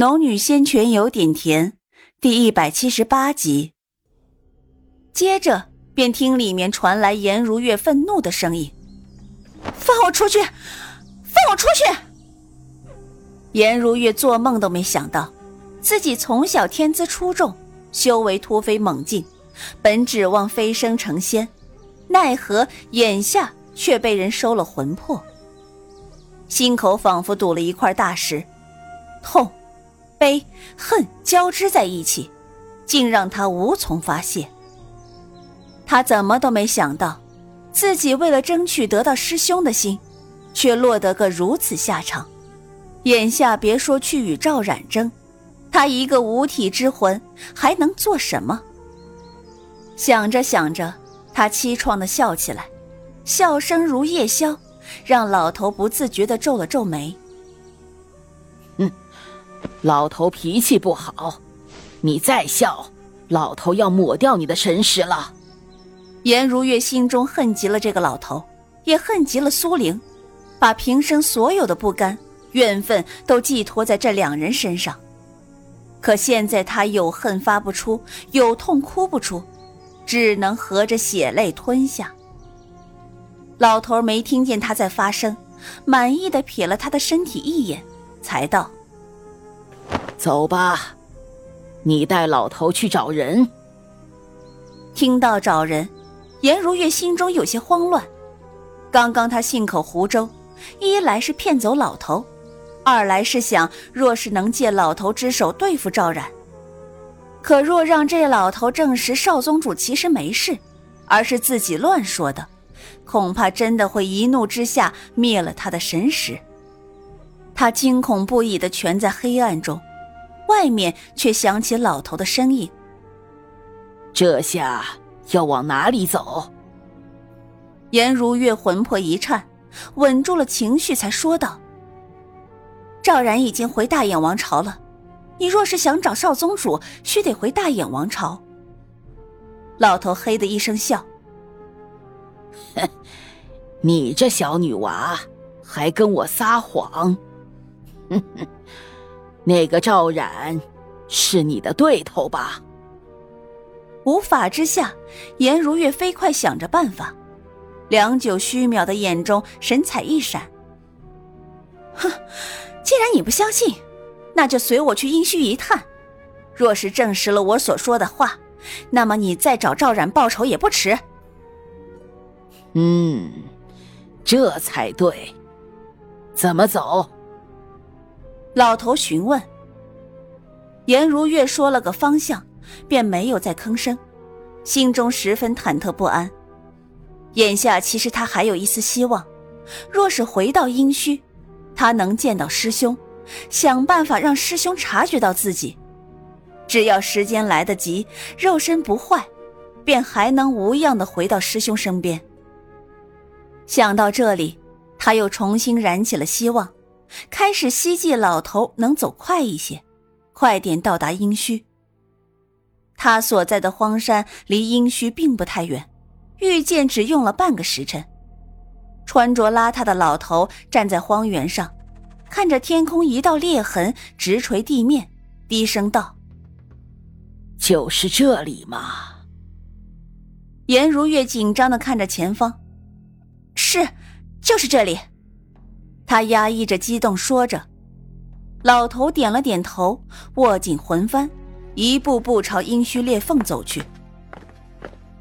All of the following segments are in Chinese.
农女仙泉有点甜，第一百七十八集。接着便听里面传来颜如月愤怒的声音：“放我出去！放我出去！”颜如月做梦都没想到，自己从小天资出众，修为突飞猛进，本指望飞升成仙，奈何眼下却被人收了魂魄，心口仿佛堵了一块大石，痛。悲恨交织在一起，竟让他无从发泄。他怎么都没想到，自己为了争取得到师兄的心，却落得个如此下场。眼下别说去与赵冉争，他一个无体之魂还能做什么？想着想着，他凄怆的笑起来，笑声如夜宵，让老头不自觉的皱了皱眉。老头脾气不好，你再笑，老头要抹掉你的神识了。颜如月心中恨极了这个老头，也恨极了苏玲，把平生所有的不甘、怨愤都寄托在这两人身上。可现在他有恨发不出，有痛哭不出，只能合着血泪吞下。老头没听见他在发声，满意的瞥了他的身体一眼，才道。走吧，你带老头去找人。听到找人，颜如月心中有些慌乱。刚刚他信口胡诌，一来是骗走老头，二来是想若是能借老头之手对付赵冉。可若让这老头证实少宗主其实没事，而是自己乱说的，恐怕真的会一怒之下灭了他的神识。他惊恐不已的蜷在黑暗中。外面却响起老头的声音：“这下要往哪里走？”颜如月魂魄一颤，稳住了情绪，才说道：“赵然已经回大眼王朝了，你若是想找少宗主，须得回大眼王朝。”老头嘿的一声笑：“哼，你这小女娃还跟我撒谎！”哼哼。那个赵冉是你的对头吧？无法之下，颜如月飞快想着办法。良久虚渺的眼中神采一闪，哼，既然你不相信，那就随我去阴虚一探。若是证实了我所说的话，那么你再找赵冉报仇也不迟。嗯，这才对。怎么走？老头询问，颜如月说了个方向，便没有再吭声，心中十分忐忑不安。眼下其实他还有一丝希望，若是回到阴虚，他能见到师兄，想办法让师兄察觉到自己，只要时间来得及，肉身不坏，便还能无恙的回到师兄身边。想到这里，他又重新燃起了希望。开始希冀老头能走快一些，快点到达阴虚。他所在的荒山离阴虚并不太远，遇见只用了半个时辰。穿着邋遢的老头站在荒原上，看着天空一道裂痕直垂地面，低声道：“就是这里吗？”颜如月紧张的看着前方，“是，就是这里。”他压抑着激动说着，老头点了点头，握紧魂幡，一步步朝阴虚裂缝走去。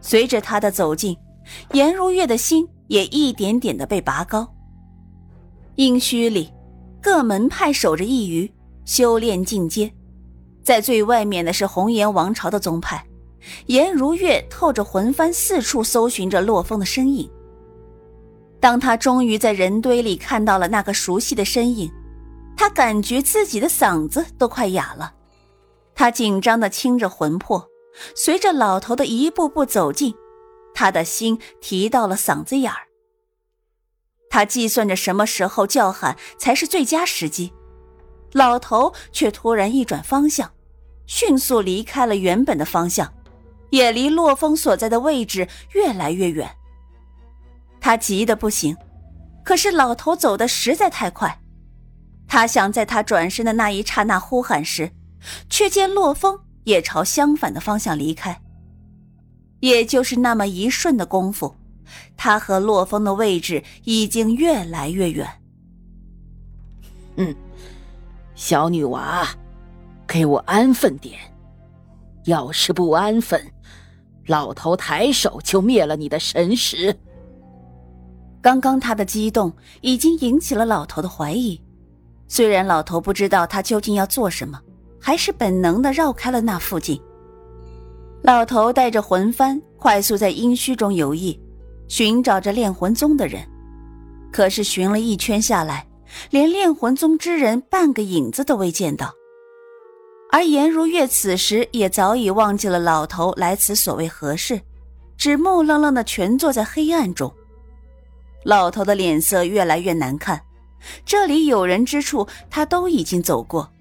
随着他的走近，颜如月的心也一点点的被拔高。阴虚里，各门派守着一隅，修炼进阶，在最外面的是红颜王朝的宗派。颜如月透着魂幡，四处搜寻着洛风的身影。当他终于在人堆里看到了那个熟悉的身影，他感觉自己的嗓子都快哑了。他紧张的清着魂魄，随着老头的一步步走近，他的心提到了嗓子眼儿。他计算着什么时候叫喊才是最佳时机，老头却突然一转方向，迅速离开了原本的方向，也离洛风所在的位置越来越远。他急得不行，可是老头走的实在太快，他想在他转身的那一刹那呼喊时，却见洛风也朝相反的方向离开。也就是那么一瞬的功夫，他和洛风的位置已经越来越远。嗯，小女娃，给我安分点。要是不安分，老头抬手就灭了你的神识。刚刚他的激动已经引起了老头的怀疑，虽然老头不知道他究竟要做什么，还是本能的绕开了那附近。老头带着魂幡快速在阴虚中游弋，寻找着炼魂宗的人，可是寻了一圈下来，连炼魂宗之人半个影子都未见到。而颜如月此时也早已忘记了老头来此所谓何事，只木愣愣的蜷坐在黑暗中。老头的脸色越来越难看，这里有人之处他都已经走过，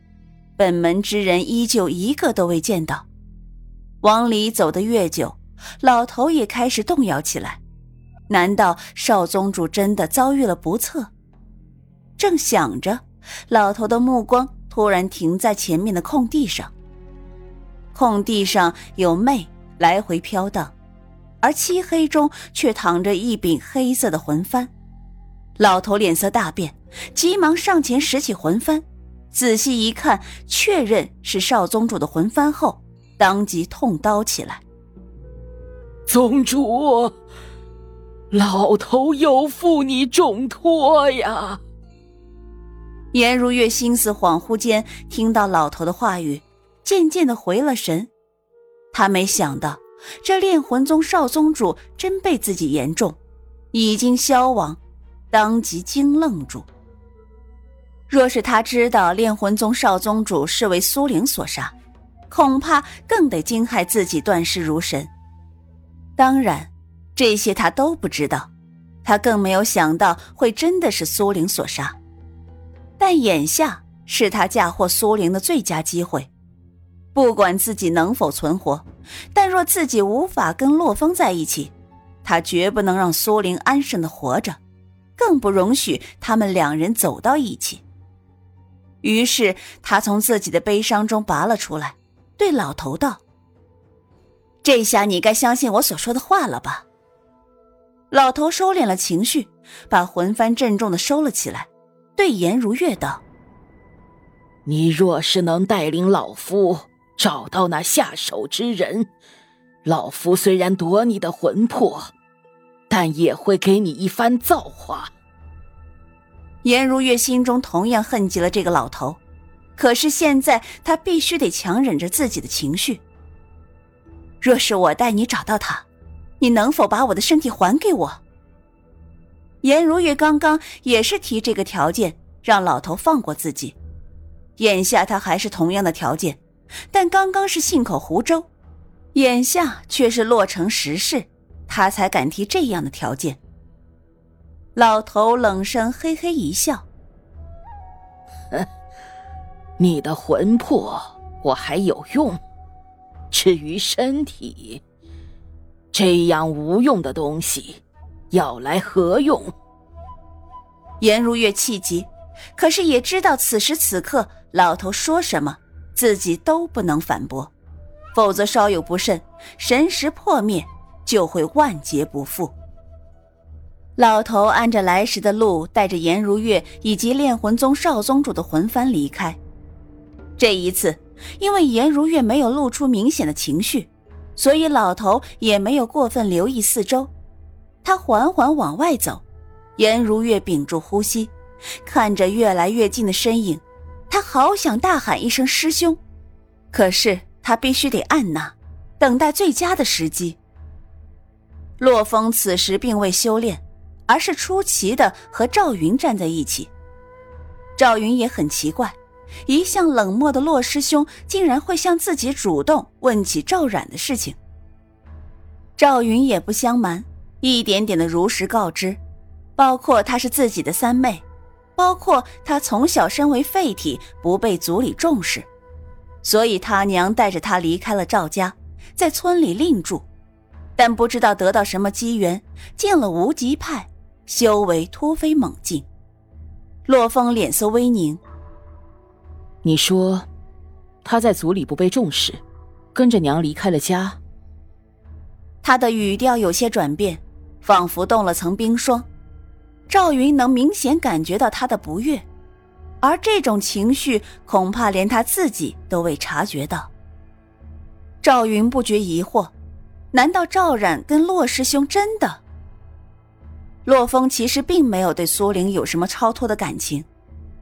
本门之人依旧一个都未见到。往里走得越久，老头也开始动摇起来。难道少宗主真的遭遇了不测？正想着，老头的目光。突然停在前面的空地上，空地上有魅来回飘荡，而漆黑中却躺着一柄黑色的魂幡。老头脸色大变，急忙上前拾起魂幡，仔细一看，确认是少宗主的魂幡后，当即痛刀起来。宗主，老头有负你重托呀！颜如月心思恍惚间，听到老头的话语，渐渐的回了神。他没想到，这炼魂宗少宗主真被自己言中，已经消亡，当即惊愣住。若是他知道炼魂宗少宗主是为苏灵所杀，恐怕更得惊骇自己断尸如神。当然，这些他都不知道，他更没有想到会真的是苏灵所杀。但眼下是他嫁祸苏灵的最佳机会，不管自己能否存活，但若自己无法跟洛风在一起，他绝不能让苏灵安生的活着，更不容许他们两人走到一起。于是他从自己的悲伤中拔了出来，对老头道：“这下你该相信我所说的话了吧？”老头收敛了情绪，把魂幡郑重的收了起来。对颜如月道：“你若是能带领老夫找到那下手之人，老夫虽然夺你的魂魄，但也会给你一番造化。”颜如月心中同样恨极了这个老头，可是现在他必须得强忍着自己的情绪。若是我带你找到他，你能否把我的身体还给我？颜如月刚刚也是提这个条件，让老头放过自己。眼下他还是同样的条件，但刚刚是信口胡诌，眼下却是落成实事，他才敢提这样的条件。老头冷声嘿嘿一笑：“你的魂魄我还有用，至于身体，这样无用的东西。”要来何用？颜如月气急，可是也知道此时此刻老头说什么，自己都不能反驳，否则稍有不慎，神识破灭，就会万劫不复。老头按着来时的路，带着颜如月以及炼魂宗少宗主的魂幡离开。这一次，因为颜如月没有露出明显的情绪，所以老头也没有过分留意四周。他缓缓往外走，颜如月屏住呼吸，看着越来越近的身影，他好想大喊一声“师兄”，可是他必须得按捺，等待最佳的时机。洛风此时并未修炼，而是出奇的和赵云站在一起。赵云也很奇怪，一向冷漠的洛师兄竟然会向自己主动问起赵冉的事情。赵云也不相瞒。一点点的如实告知，包括她是自己的三妹，包括他从小身为废体不被族里重视，所以他娘带着他离开了赵家，在村里另住，但不知道得到什么机缘进了无极派，修为突飞猛进。洛风脸色微凝，你说，他在族里不被重视，跟着娘离开了家。他的语调有些转变，仿佛冻了层冰霜。赵云能明显感觉到他的不悦，而这种情绪恐怕连他自己都未察觉到。赵云不觉疑惑：难道赵冉跟洛师兄真的？洛风其实并没有对苏玲有什么超脱的感情，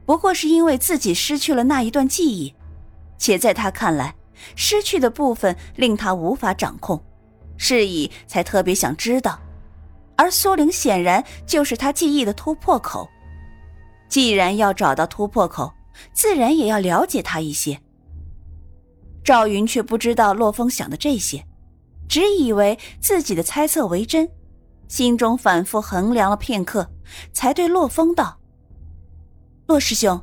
不过是因为自己失去了那一段记忆，且在他看来，失去的部分令他无法掌控，是以才特别想知道。而苏玲显然就是他记忆的突破口，既然要找到突破口，自然也要了解他一些。赵云却不知道洛风想的这些，只以为自己的猜测为真。心中反复衡量了片刻，才对洛风道：“洛师兄，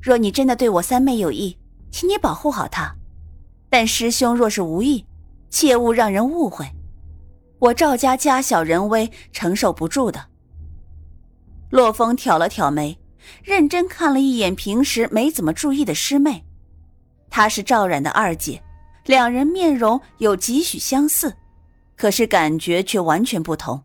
若你真的对我三妹有意，请你保护好她。但师兄若是无意，切勿让人误会。我赵家家小人微，承受不住的。”洛风挑了挑眉，认真看了一眼平时没怎么注意的师妹，她是赵冉的二姐，两人面容有几许相似，可是感觉却完全不同。